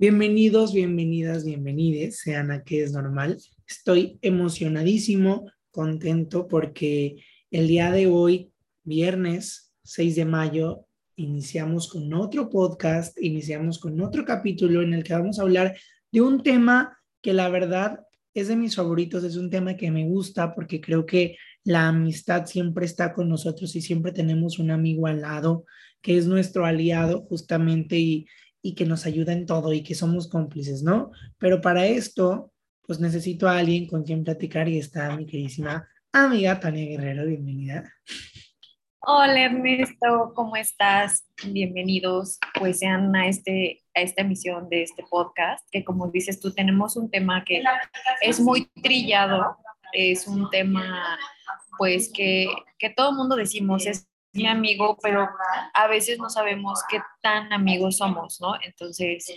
Bienvenidos, bienvenidas, bienvenides, sean a que es normal. Estoy emocionadísimo, contento porque el día de hoy, viernes 6 de mayo, iniciamos con otro podcast, iniciamos con otro capítulo en el que vamos a hablar de un tema que la verdad es de mis favoritos, es un tema que me gusta porque creo que la amistad siempre está con nosotros y siempre tenemos un amigo al lado que es nuestro aliado justamente y, y que nos ayuda en todo y que somos cómplices, ¿no? Pero para esto, pues necesito a alguien con quien platicar y está mi queridísima amiga Tania Guerrero, bienvenida. Hola Ernesto, ¿cómo estás? Bienvenidos, pues sean a, este, a esta emisión de este podcast, que como dices tú, tenemos un tema que es muy trillado, es un tema pues que, que todo el mundo decimos, es mi amigo, pero a veces no sabemos qué tan amigos somos, ¿no? Entonces,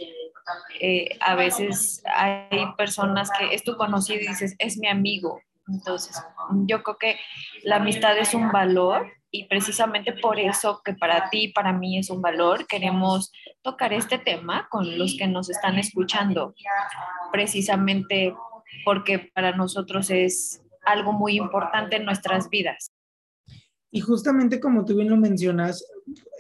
eh, a veces hay personas que es tu conocido y dices, es mi amigo. Entonces, yo creo que la amistad es un valor y precisamente por eso que para ti y para mí es un valor, queremos tocar este tema con los que nos están escuchando, precisamente porque para nosotros es algo muy importante en nuestras vidas. Y justamente como tú bien lo mencionas,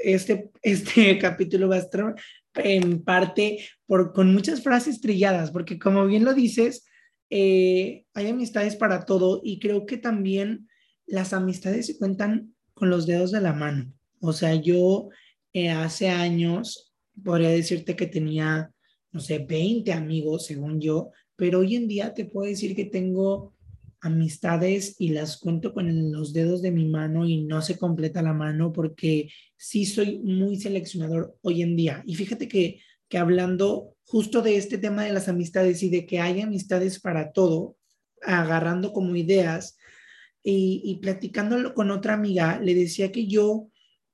este, este capítulo va a estar en parte por, con muchas frases trilladas, porque como bien lo dices, eh, hay amistades para todo y creo que también las amistades se cuentan con los dedos de la mano. O sea, yo eh, hace años podría decirte que tenía, no sé, 20 amigos, según yo, pero hoy en día te puedo decir que tengo amistades y las cuento con los dedos de mi mano y no se completa la mano porque sí soy muy seleccionador hoy en día. Y fíjate que, que hablando justo de este tema de las amistades y de que hay amistades para todo, agarrando como ideas y, y platicándolo con otra amiga, le decía que yo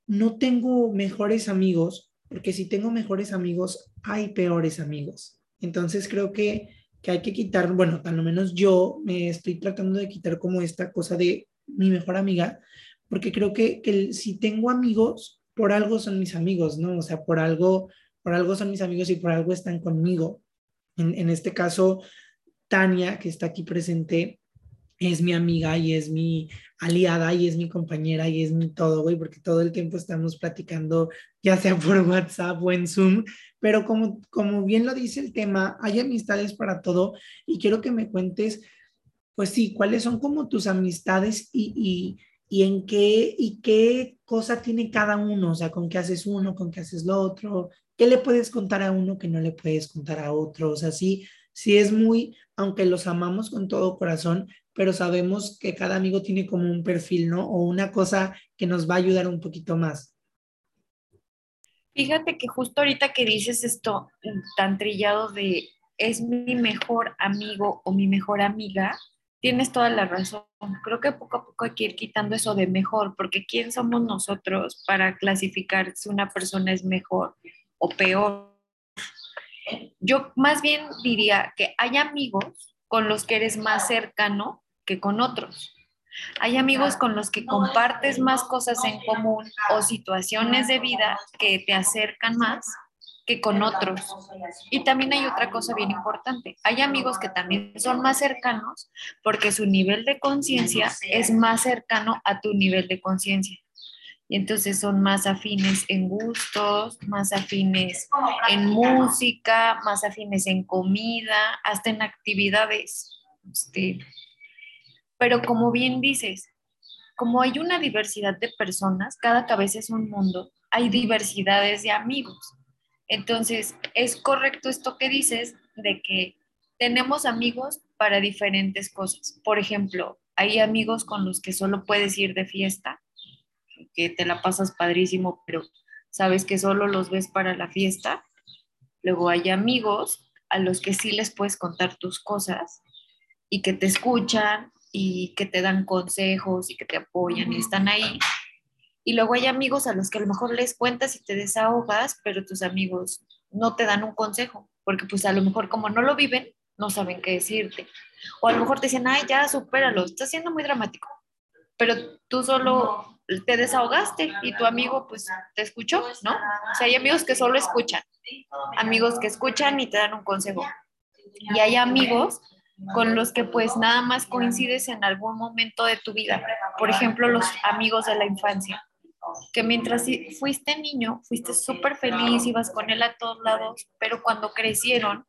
no tengo mejores amigos, porque si tengo mejores amigos, hay peores amigos. Entonces creo que que hay que quitar, bueno, al menos yo me estoy tratando de quitar como esta cosa de mi mejor amiga, porque creo que, si tengo amigos, por algo son mis amigos, ¿no? O sea, por algo, por algo son mis amigos y por algo están conmigo. En, en este caso, Tania, que está aquí presente, es mi amiga y es mi aliada y es mi compañera y es mi todo, güey, porque todo el tiempo estamos platicando, ya sea por WhatsApp o en Zoom, pero como, como bien lo dice el tema, hay amistades para todo y quiero que me cuentes, pues sí, cuáles son como tus amistades y, y, y en qué, y qué cosa tiene cada uno, o sea, con qué haces uno, con qué haces lo otro, qué le puedes contar a uno que no le puedes contar a otro, o sea, sí, sí es muy, aunque los amamos con todo corazón, pero sabemos que cada amigo tiene como un perfil, ¿no? O una cosa que nos va a ayudar un poquito más. Fíjate que justo ahorita que dices esto tan trillado de es mi mejor amigo o mi mejor amiga, tienes toda la razón. Creo que poco a poco hay que ir quitando eso de mejor, porque ¿quién somos nosotros para clasificar si una persona es mejor o peor? Yo más bien diría que hay amigos con los que eres más cercano que con otros. Hay amigos con los que compartes más cosas en común o situaciones de vida que te acercan más que con otros. Y también hay otra cosa bien importante. Hay amigos que también son más cercanos porque su nivel de conciencia es más cercano a tu nivel de conciencia. Y entonces son más afines en gustos, más afines en música, más afines en comida, hasta en actividades. Este, pero como bien dices, como hay una diversidad de personas, cada cabeza es un mundo, hay diversidades de amigos. Entonces, es correcto esto que dices de que tenemos amigos para diferentes cosas. Por ejemplo, hay amigos con los que solo puedes ir de fiesta, que te la pasas padrísimo, pero sabes que solo los ves para la fiesta. Luego hay amigos a los que sí les puedes contar tus cosas y que te escuchan y que te dan consejos y que te apoyan y están ahí. Y luego hay amigos a los que a lo mejor les cuentas y te desahogas, pero tus amigos no te dan un consejo, porque pues a lo mejor como no lo viven, no saben qué decirte. O a lo mejor te dicen, ay, ya, supéralo, estás siendo muy dramático. Pero tú solo te desahogaste y tu amigo pues te escuchó, ¿no? O sea, hay amigos que solo escuchan, amigos que escuchan y te dan un consejo. Y hay amigos con los que pues nada más coincides en algún momento de tu vida. Por ejemplo, los amigos de la infancia, que mientras fuiste niño, fuiste súper feliz, ibas con él a todos lados, pero cuando crecieron,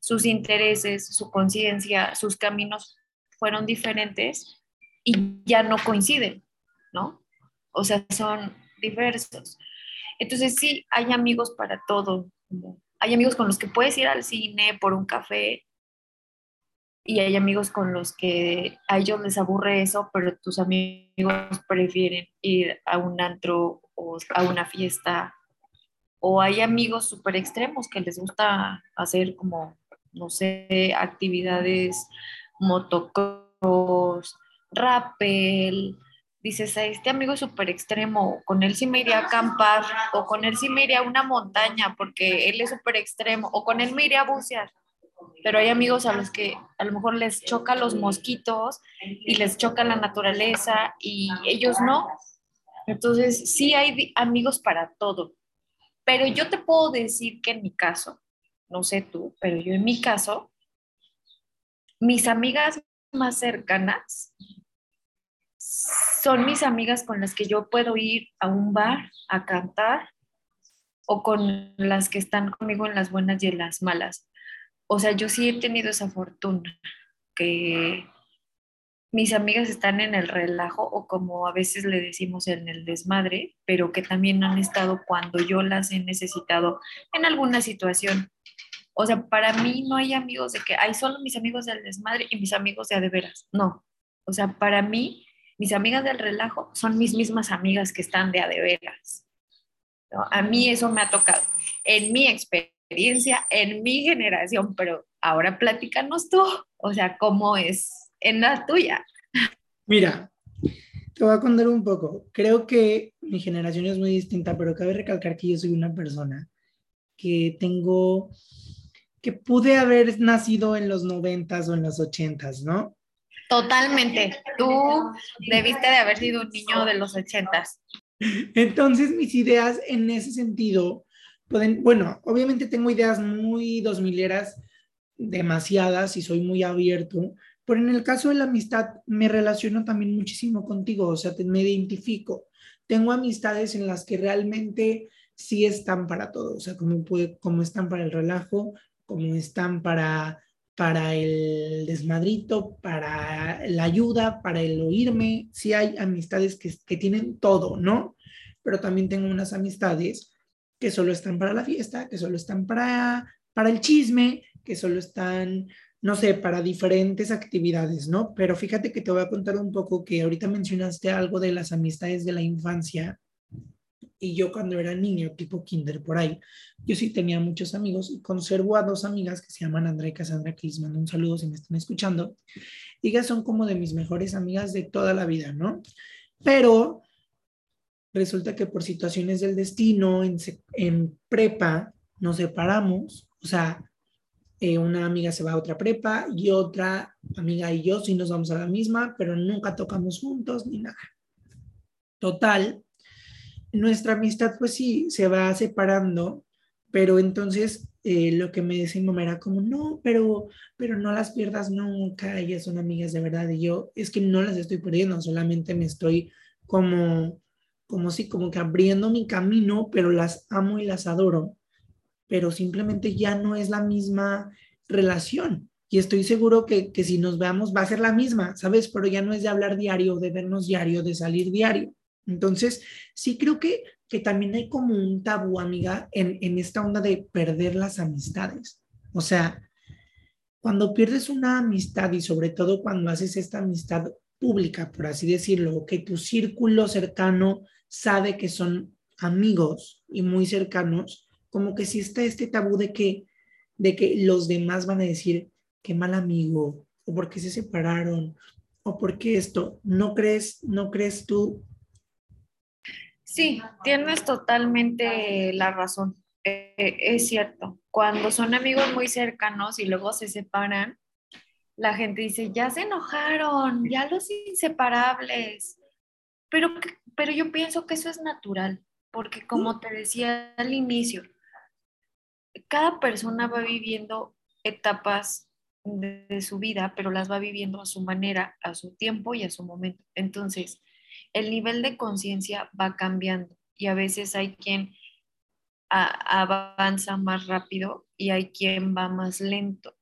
sus intereses, su conciencia, sus caminos fueron diferentes y ya no coinciden, ¿no? O sea, son diversos. Entonces sí, hay amigos para todo. Hay amigos con los que puedes ir al cine por un café y hay amigos con los que a ellos les aburre eso, pero tus amigos prefieren ir a un antro o a una fiesta. O hay amigos súper extremos que les gusta hacer como, no sé, actividades motocross, rappel. Dices, a este amigo es súper extremo, con él sí me iría a acampar, o con él sí me iría a una montaña porque él es súper extremo, o con él me iría a bucear pero hay amigos a los que a lo mejor les choca los mosquitos y les choca la naturaleza y ellos no. Entonces, sí hay amigos para todo. Pero yo te puedo decir que en mi caso, no sé tú, pero yo en mi caso, mis amigas más cercanas son mis amigas con las que yo puedo ir a un bar a cantar o con las que están conmigo en las buenas y en las malas o sea, yo sí he tenido esa fortuna, que mis amigas están en el relajo o como a veces le decimos en el desmadre, pero que también han estado cuando yo las he necesitado en alguna situación. O sea, para mí no hay amigos de que hay solo mis amigos del desmadre y mis amigos de a de veras. No. O sea, para mí, mis amigas del relajo son mis mismas amigas que están de a de veras. A mí eso me ha tocado. En mi experiencia experiencia en mi generación, pero ahora platícanos tú, o sea, cómo es en la tuya. Mira, te voy a contar un poco. Creo que mi generación es muy distinta, pero cabe recalcar que yo soy una persona que tengo, que pude haber nacido en los noventas o en los ochentas, ¿no? Totalmente. Tú debiste de haber sido un niño de los ochentas. Entonces, mis ideas en ese sentido bueno, obviamente tengo ideas muy dos mileras, demasiadas y soy muy abierto, pero en el caso de la amistad me relaciono también muchísimo contigo, o sea, me identifico. Tengo amistades en las que realmente sí están para todo, o sea, como, puede, como están para el relajo, como están para, para el desmadrito, para la ayuda, para el oírme. Sí hay amistades que, que tienen todo, ¿no? Pero también tengo unas amistades que solo están para la fiesta, que solo están para, para el chisme, que solo están, no sé, para diferentes actividades, ¿no? Pero fíjate que te voy a contar un poco que ahorita mencionaste algo de las amistades de la infancia. Y yo cuando era niño, tipo kinder por ahí, yo sí tenía muchos amigos y conservo a dos amigas que se llaman Andrea y Cassandra, que les mando un saludo si me están escuchando. Y ellas son como de mis mejores amigas de toda la vida, ¿no? Pero resulta que por situaciones del destino, en, prepa, nos separamos, o sea, eh, una amiga se va a otra prepa y otra amiga y yo sí nos vamos a la misma, pero nunca tocamos juntos ni nada. Total, nuestra amistad pues sí se va separando, pero entonces eh, lo que me decía mi mamá era como, no, pero, pero no las pierdas nunca, ellas son amigas de verdad y yo es que no las estoy perdiendo, solamente me estoy como como si, como que abriendo mi camino, pero las amo y las adoro, pero simplemente ya no es la misma relación. Y estoy seguro que, que si nos veamos va a ser la misma, ¿sabes? Pero ya no es de hablar diario, de vernos diario, de salir diario. Entonces, sí creo que, que también hay como un tabú, amiga, en, en esta onda de perder las amistades. O sea, cuando pierdes una amistad y sobre todo cuando haces esta amistad pública, por así decirlo, que tu círculo cercano sabe que son amigos y muy cercanos, como que si está este tabú de que, de que los demás van a decir, qué mal amigo, o por qué se separaron, o por qué esto, ¿no crees, no crees tú? Sí, tienes totalmente la razón. Eh, es cierto, cuando son amigos muy cercanos y luego se separan, la gente dice, ya se enojaron, ya los inseparables. Pero pero yo pienso que eso es natural, porque como te decía al inicio, cada persona va viviendo etapas de, su vida, pero las va viviendo a su manera, a su tiempo y a su momento. Entonces, el nivel de conciencia va cambiando y a veces hay quien avanza más rápido y hay quien va más lento.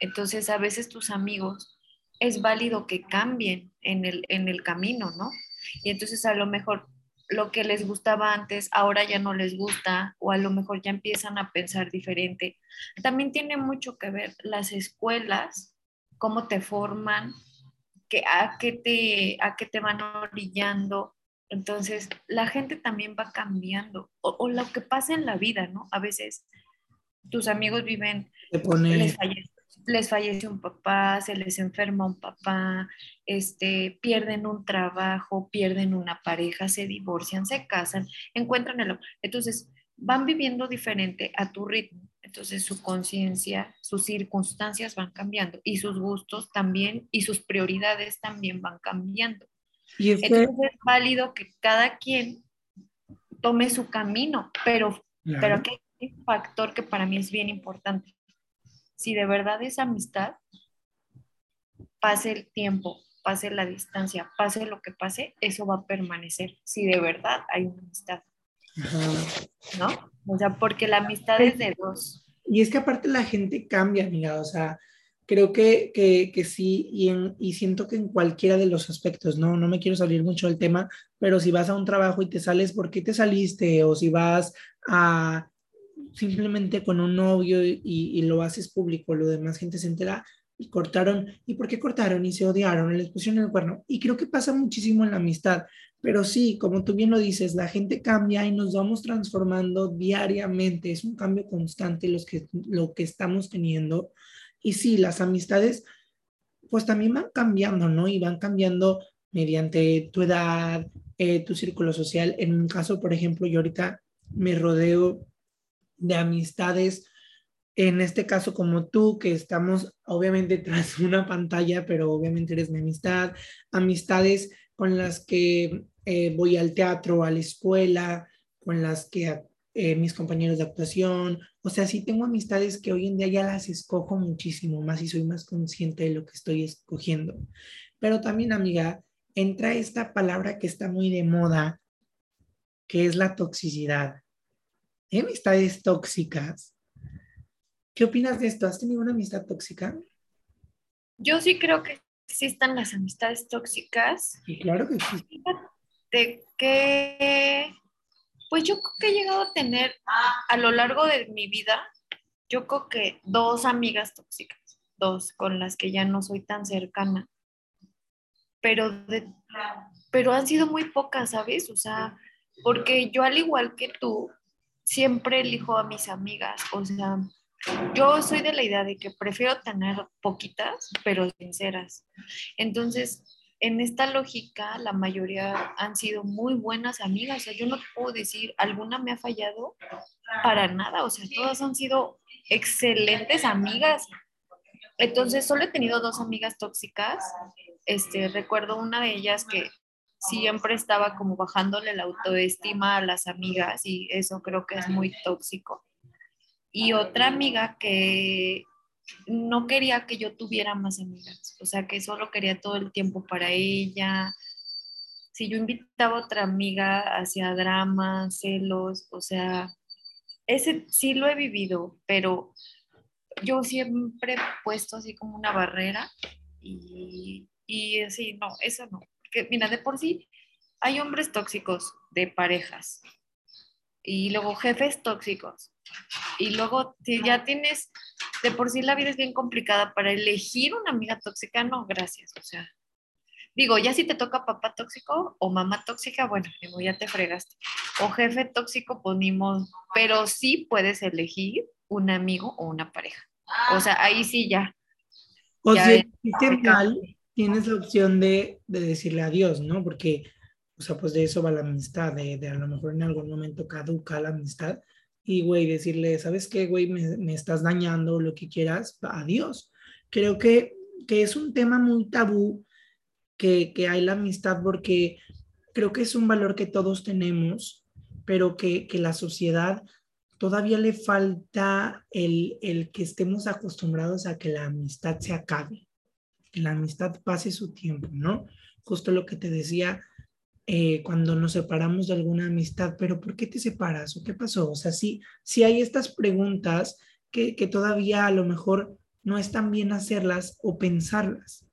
Entonces, a veces tus amigos es válido que cambien en el, en el camino, ¿no? Y entonces a lo mejor lo que les gustaba antes ahora ya no les gusta o a lo mejor ya empiezan a pensar diferente. También tiene mucho que ver las escuelas, cómo te forman, que, a, qué te, a qué te van orillando. Entonces, la gente también va cambiando o, lo que pasa en la vida, ¿no? A veces tus amigos viven, les, les fallece un papá, se les enferma un papá, este, pierden un trabajo, pierden una pareja, se divorcian, se casan, encuentran el amor. Entonces, van viviendo diferente a tu ritmo. Entonces, su conciencia, sus circunstancias van cambiando y sus gustos también y sus prioridades también van cambiando. Y Entonces, es válido que cada quien tome su camino, pero, pero aquí hay un factor que para mí es bien importante si de verdad es amistad, pase el tiempo, pase la distancia, pase lo que pase, eso va a permanecer, si de verdad hay una amistad. ¿No? O sea, porque la amistad es de dos. Y es que aparte la gente cambia, amiga, o sea, creo que, que, sí, y, y, siento que en cualquiera de los aspectos, ¿no? No me quiero salir mucho del tema, pero si vas a un trabajo y te sales, ¿por qué te saliste? O si vas a, simplemente con un novio y, lo haces público, lo demás gente se entera y cortaron. ¿Y por qué cortaron? Y se odiaron, les pusieron el cuerno. Y creo que pasa muchísimo en la amistad. Pero sí, como tú bien lo dices, la gente cambia y nos vamos transformando diariamente. Es un cambio constante los que, lo que estamos teniendo. Y sí, las amistades pues también van cambiando, ¿no? Y van cambiando mediante tu edad, eh, tu círculo social. En un caso, por ejemplo, yo ahorita me rodeo de amistades, en este caso como tú, que estamos obviamente tras una pantalla, pero obviamente eres mi amistad, amistades con las que eh, voy al teatro, a la escuela, con las que eh, mis compañeros de actuación, o sea, sí tengo amistades que hoy en día ya las escojo muchísimo más y soy más consciente de lo que estoy escogiendo. Pero también, amiga, entra esta palabra que está muy de moda, que es la toxicidad amistades tóxicas. ¿Qué opinas de esto? ¿Has tenido una amistad tóxica? Yo sí creo que existan las amistades tóxicas. Y claro que sí. De que, pues yo creo que he llegado a tener a lo largo de mi vida, yo creo que dos amigas tóxicas, dos con las que ya no soy tan cercana, pero, de, pero han sido muy pocas, ¿sabes? O sea, porque yo al igual que tú, siempre elijo a mis amigas, o sea, yo soy de la idea de que prefiero tener poquitas, pero sinceras. Entonces, en esta lógica, la mayoría han sido muy buenas amigas. O sea, yo no puedo decir, alguna me ha fallado para nada. O sea, todas han sido excelentes amigas. Entonces, solo he tenido dos amigas tóxicas. Este, recuerdo una de ellas que siempre estaba como bajándole la autoestima a las amigas y eso creo que es muy tóxico. Y otra amiga que no quería que yo tuviera más amigas, o sea, que solo quería todo el tiempo para ella. Si yo invitaba a otra amiga hacia dramas, celos, o sea, ese sí lo he vivido, pero yo siempre he puesto así como una barrera y, y así, no, eso no que, mira, de por sí hay hombres tóxicos de parejas y luego jefes tóxicos y luego si ya tienes, de por sí la vida es bien complicada para elegir una amiga tóxica, no, gracias, o sea, digo, ya si te toca papá tóxico o mamá tóxica, bueno, digo, ya te fregaste. O jefe tóxico, ponimos, pues pero sí puedes elegir un amigo o una pareja. O sea, ahí sí ya. O sea, mal, tienes la opción de, de, decirle adiós, ¿no? Porque, o sea, pues de eso va la amistad, de, de a lo mejor en algún momento caduca la amistad y, güey, decirle, ¿sabes qué, güey? Me, me, estás dañando, lo que quieras, adiós. Creo que, que es un tema muy tabú que, que hay la amistad porque creo que es un valor que todos tenemos, pero que, que la sociedad todavía le falta el, el, que estemos acostumbrados a que la amistad se acabe, que la amistad pase su tiempo, ¿no? Justo lo que te decía eh, cuando nos separamos de alguna amistad, pero ¿por qué te separas o qué pasó? O sea, sí, sí hay estas preguntas que, que todavía a lo mejor no es tan bien hacerlas o pensarlas,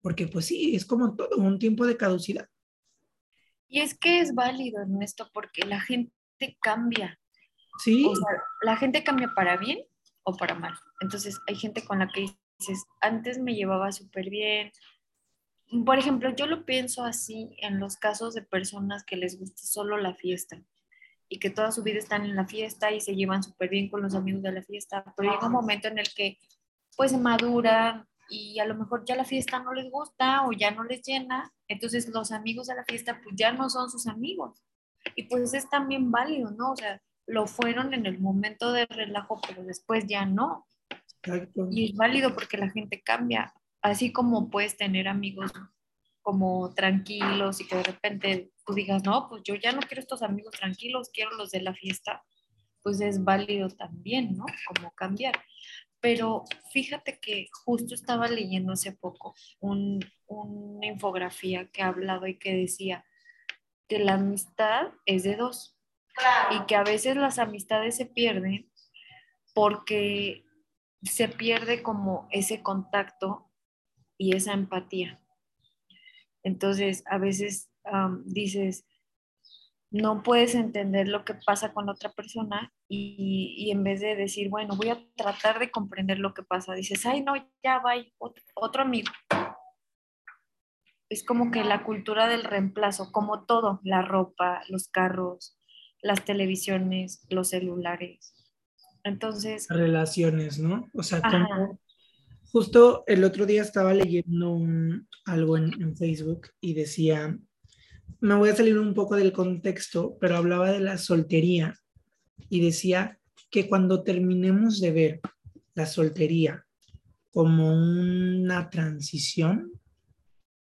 porque pues sí, es como todo, un tiempo de caducidad. Y es que es válido, Ernesto, porque la gente cambia. Sí. O sea, la gente cambia para bien o para mal. Entonces, hay gente con la que dices, antes me llevaba súper bien. Por ejemplo, yo lo pienso así en los casos de personas que les gusta solo la fiesta y que toda su vida están en la fiesta y se llevan súper bien con los amigos de la fiesta, pero llega un momento en el que pues maduran y a lo mejor ya la fiesta no les gusta o ya no les llena entonces los amigos de la fiesta pues ya no son sus amigos. Y pues es también válido, ¿no? O sea, lo fueron en el momento de relajo, pero después ya no. Y es válido porque la gente cambia. Así como puedes tener amigos como tranquilos y que de repente tú digas, no, pues yo ya no quiero estos amigos tranquilos, quiero los de la fiesta, pues es válido también, ¿no? Como cambiar. Pero fíjate que justo estaba leyendo hace poco una infografía que ha hablado y que decía que la amistad es de dos y que a veces las amistades se pierden porque se pierde como ese contacto y esa empatía. Entonces, a veces dices, no puedes entender lo que pasa con otra persona y, en vez de decir, bueno, voy a tratar de comprender lo que pasa, dices, ay, no, ya va, otro, otro amigo. Es como que la cultura del reemplazo, como todo, la ropa, los carros, las televisiones, los celulares. Entonces... Relaciones, ¿no? O sea, como... Justo el otro día estaba leyendo algo en Facebook y decía, me voy a salir un poco del contexto, pero hablaba de la soltería y decía que cuando terminemos de ver la soltería como una transición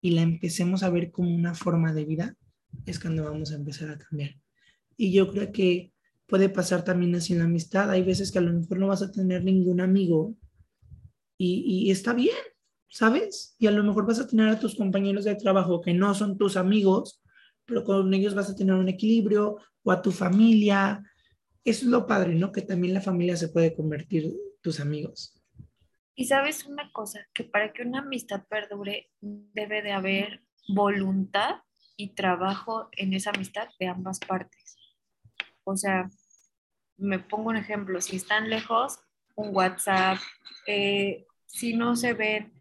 y la empecemos a ver como una forma de vida, es cuando vamos a empezar a cambiar. Y yo creo que puede pasar también así en la amistad. Hay veces que a lo mejor no vas a tener ningún amigo y, y está bien, ¿sabes? Y a lo mejor vas a tener a tus compañeros de trabajo que no son tus amigos, pero con ellos vas a tener un equilibrio o a tu familia. Eso es lo padre, ¿no? Que también la familia se puede convertir tus amigos. Y sabes una cosa, que para que una amistad perdure debe de haber voluntad y trabajo en esa amistad de ambas partes. O sea, me pongo un ejemplo, si están lejos, un WhatsApp, eh, si no se ven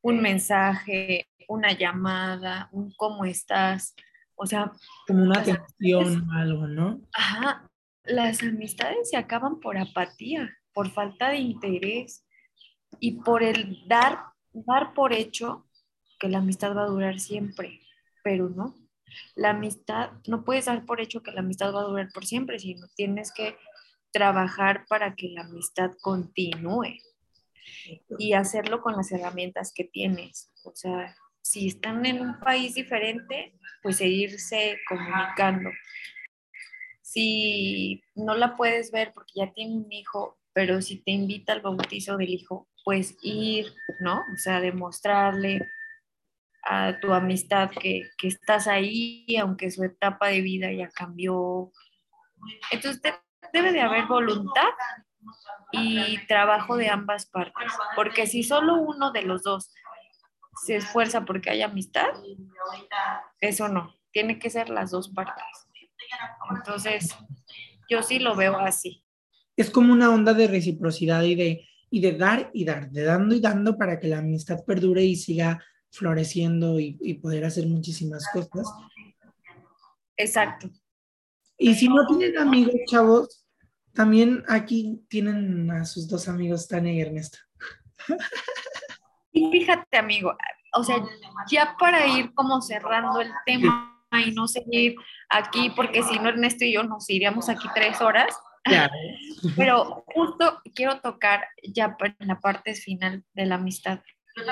un mensaje, una llamada, un cómo estás, o sea, como una atención o algo, ¿no? Ajá, las amistades se acaban por apatía, por falta de interés y por el dar, dar por hecho que la amistad va a durar siempre, pero no. La amistad, no puedes dar por hecho que la amistad va a durar por siempre, sino tienes que trabajar para que la amistad continúe y hacerlo con las herramientas que tienes. O sea, si están en un país diferente, pues seguirse comunicando. Si no la puedes ver porque ya tiene un hijo, pero si te invita al bautizo del hijo, pues ir, ¿no? O sea, demostrarle a tu amistad que, que estás ahí, aunque su etapa de vida ya cambió. Entonces debe de haber voluntad y trabajo de ambas partes, porque si solo uno de los dos se esfuerza porque hay amistad, eso no, tiene que ser las dos partes. Entonces, yo sí lo veo así. Es como una onda de reciprocidad y de, y de dar y dar, de dando y dando para que la amistad perdure y siga floreciendo y, y poder hacer muchísimas cosas. Exacto. Y si no tienen amigos, chavos, también aquí tienen a sus dos amigos, Tania y Ernesto. Y fíjate, amigo, o sea, ya para ir como cerrando el tema y no seguir aquí, porque si no, Ernesto y yo nos iríamos aquí tres horas. Pero justo quiero tocar ya en la parte final de la amistad,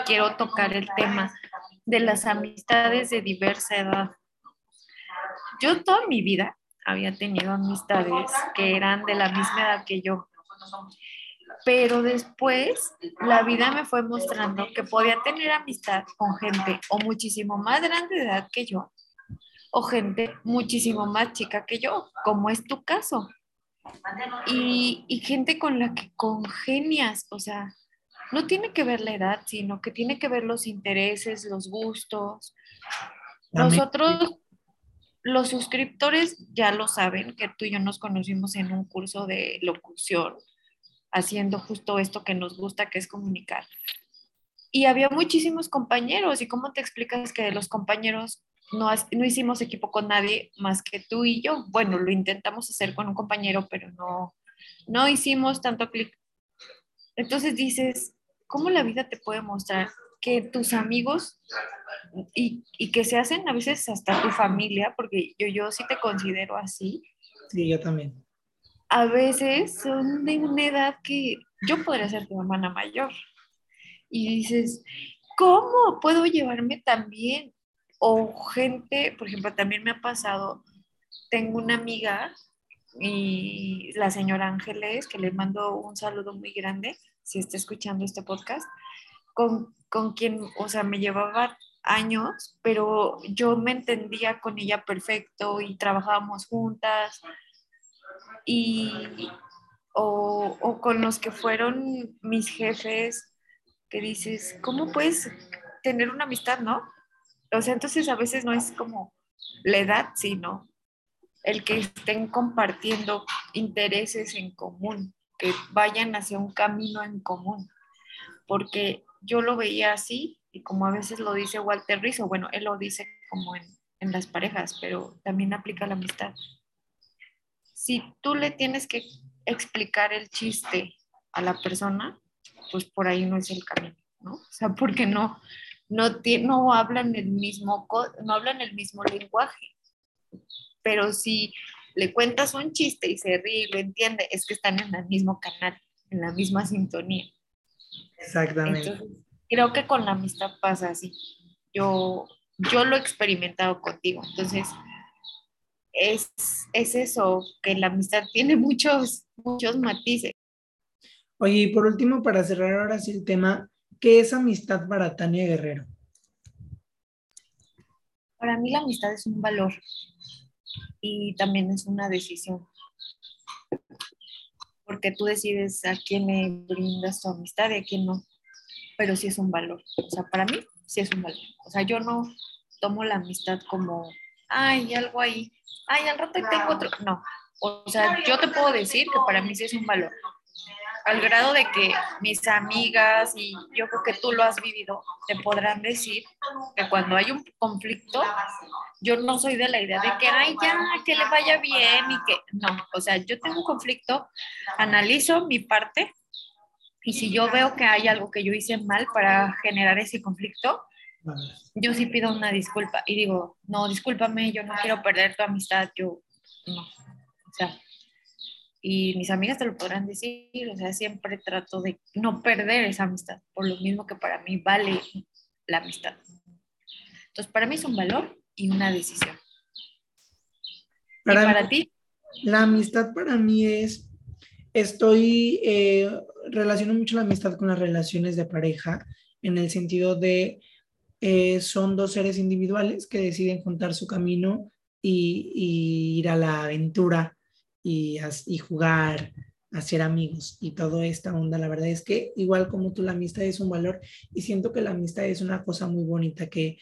quiero tocar el tema de las amistades de diversa edad. yo toda mi vida había tenido amistades que eran de la misma edad que yo. Pero después la vida me fue mostrando que podía tener amistad con gente o muchísimo más grande de edad que yo o gente muchísimo más chica que yo, como es tu caso. Y, y gente con la que congenias, o sea, no tiene que ver la edad, sino que tiene que ver los intereses, los gustos. Nosotros, los suscriptores ya lo saben, que tú y yo nos conocimos en un curso de locución, haciendo justo esto que nos gusta, que es comunicar. Y había muchísimos compañeros, ¿y cómo te explicas que de los compañeros no, no hicimos equipo con nadie más que tú y yo? Bueno, lo intentamos hacer con un compañero, pero no, no hicimos tanto clic. Entonces dices, ¿cómo la vida te puede mostrar que tus amigos y, que se hacen a veces hasta tu familia, porque yo, yo sí te considero así. Sí, yo también. A veces son de una edad que yo podría ser tu hermana mayor. Y dices, ¿cómo puedo llevarme tan bien? O gente, por ejemplo, también me ha pasado, tengo una amiga y la señora Ángeles, que le mando un saludo muy grande, si está escuchando este podcast, con, con quien, o sea, me llevaba años, pero yo me entendía con ella perfecto y trabajábamos juntas. Y, o, o, con los que fueron mis jefes, que dices, ¿cómo puedes tener una amistad, no? O sea, entonces a veces no es como la edad, sino el que estén compartiendo intereses en común que vayan hacia un camino en común, porque yo lo veía así y como a veces lo dice Walter Rizzo, bueno, él lo dice como en, en las parejas, pero también aplica la amistad. Si tú le tienes que explicar el chiste a la persona, pues por ahí no es el camino, ¿no? O sea, porque no, no, no hablan el mismo, no hablan el mismo lenguaje. Pero si le cuentas un chiste y se ríe y lo entiende, es que están en el mismo canal, en la misma sintonía. Exactamente. creo que con la amistad pasa así. Yo, yo lo he experimentado contigo. Entonces, es, es eso, que la amistad tiene muchos, muchos matices. Oye, y por último, para cerrar ahora sí el tema, ¿qué es amistad para Tania Guerrero? Para mí la amistad es un valor y también es una decisión. Porque tú decides a quién le brindas tu amistad y a quién no. Pero sí es un valor. O sea, para mí sí es un valor. O sea, yo no tomo la amistad como, ay, algo ahí. Ay, al rato tengo otro. No. O sea, yo te puedo decir que para mí sí es un valor al grado de que mis amigas, y yo creo que tú lo has vivido, te podrán decir que cuando hay un conflicto, yo no soy de la idea de que, ay, ya, que le vaya bien y que, no, o sea, yo tengo un conflicto, analizo mi parte y si yo veo que hay algo que yo hice mal para generar ese conflicto, yo sí pido una disculpa y digo, no, discúlpame, yo no quiero perder tu amistad, yo no, o sea, y mis amigas te lo podrán decir, o sea, siempre trato de no perder esa amistad, por lo mismo que para mí vale la amistad. Entonces, para mí es un valor y una decisión. Para, para ti? La amistad para mí es, estoy, eh, relaciono mucho la amistad con las relaciones de pareja, en el sentido de, eh, son dos seres individuales que deciden juntar su camino y, y ir a la aventura y, y jugar, hacer amigos y toda esta onda. La verdad es que igual como tú, la amistad es un valor y siento que la amistad es una cosa muy bonita que,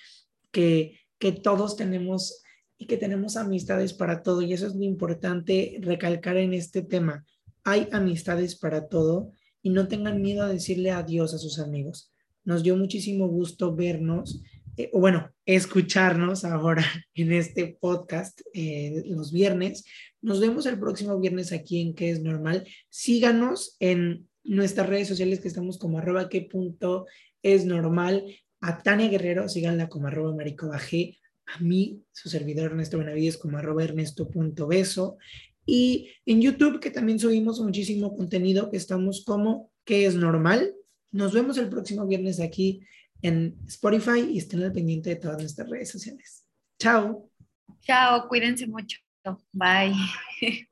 que, que todos tenemos y que tenemos amistades para todo y eso es lo importante recalcar en este tema. Hay amistades para todo y no tengan miedo a decirle adiós a sus amigos. Nos dio muchísimo gusto vernos, eh, o bueno, escucharnos ahora en este podcast eh, los viernes. Nos vemos el próximo viernes aquí en Que es Normal. Síganos en nuestras redes sociales que estamos como arroba que punto es normal. A Tania Guerrero, síganla como arroba marico bajé. A mí, su servidor Ernesto Benavides como arroba ernesto.beso. Y en YouTube, que también subimos muchísimo contenido, que estamos como que es normal. Nos vemos el próximo viernes aquí en Spotify y estén al pendiente de todas nuestras redes sociales. Chao. Chao, cuídense mucho. Bye.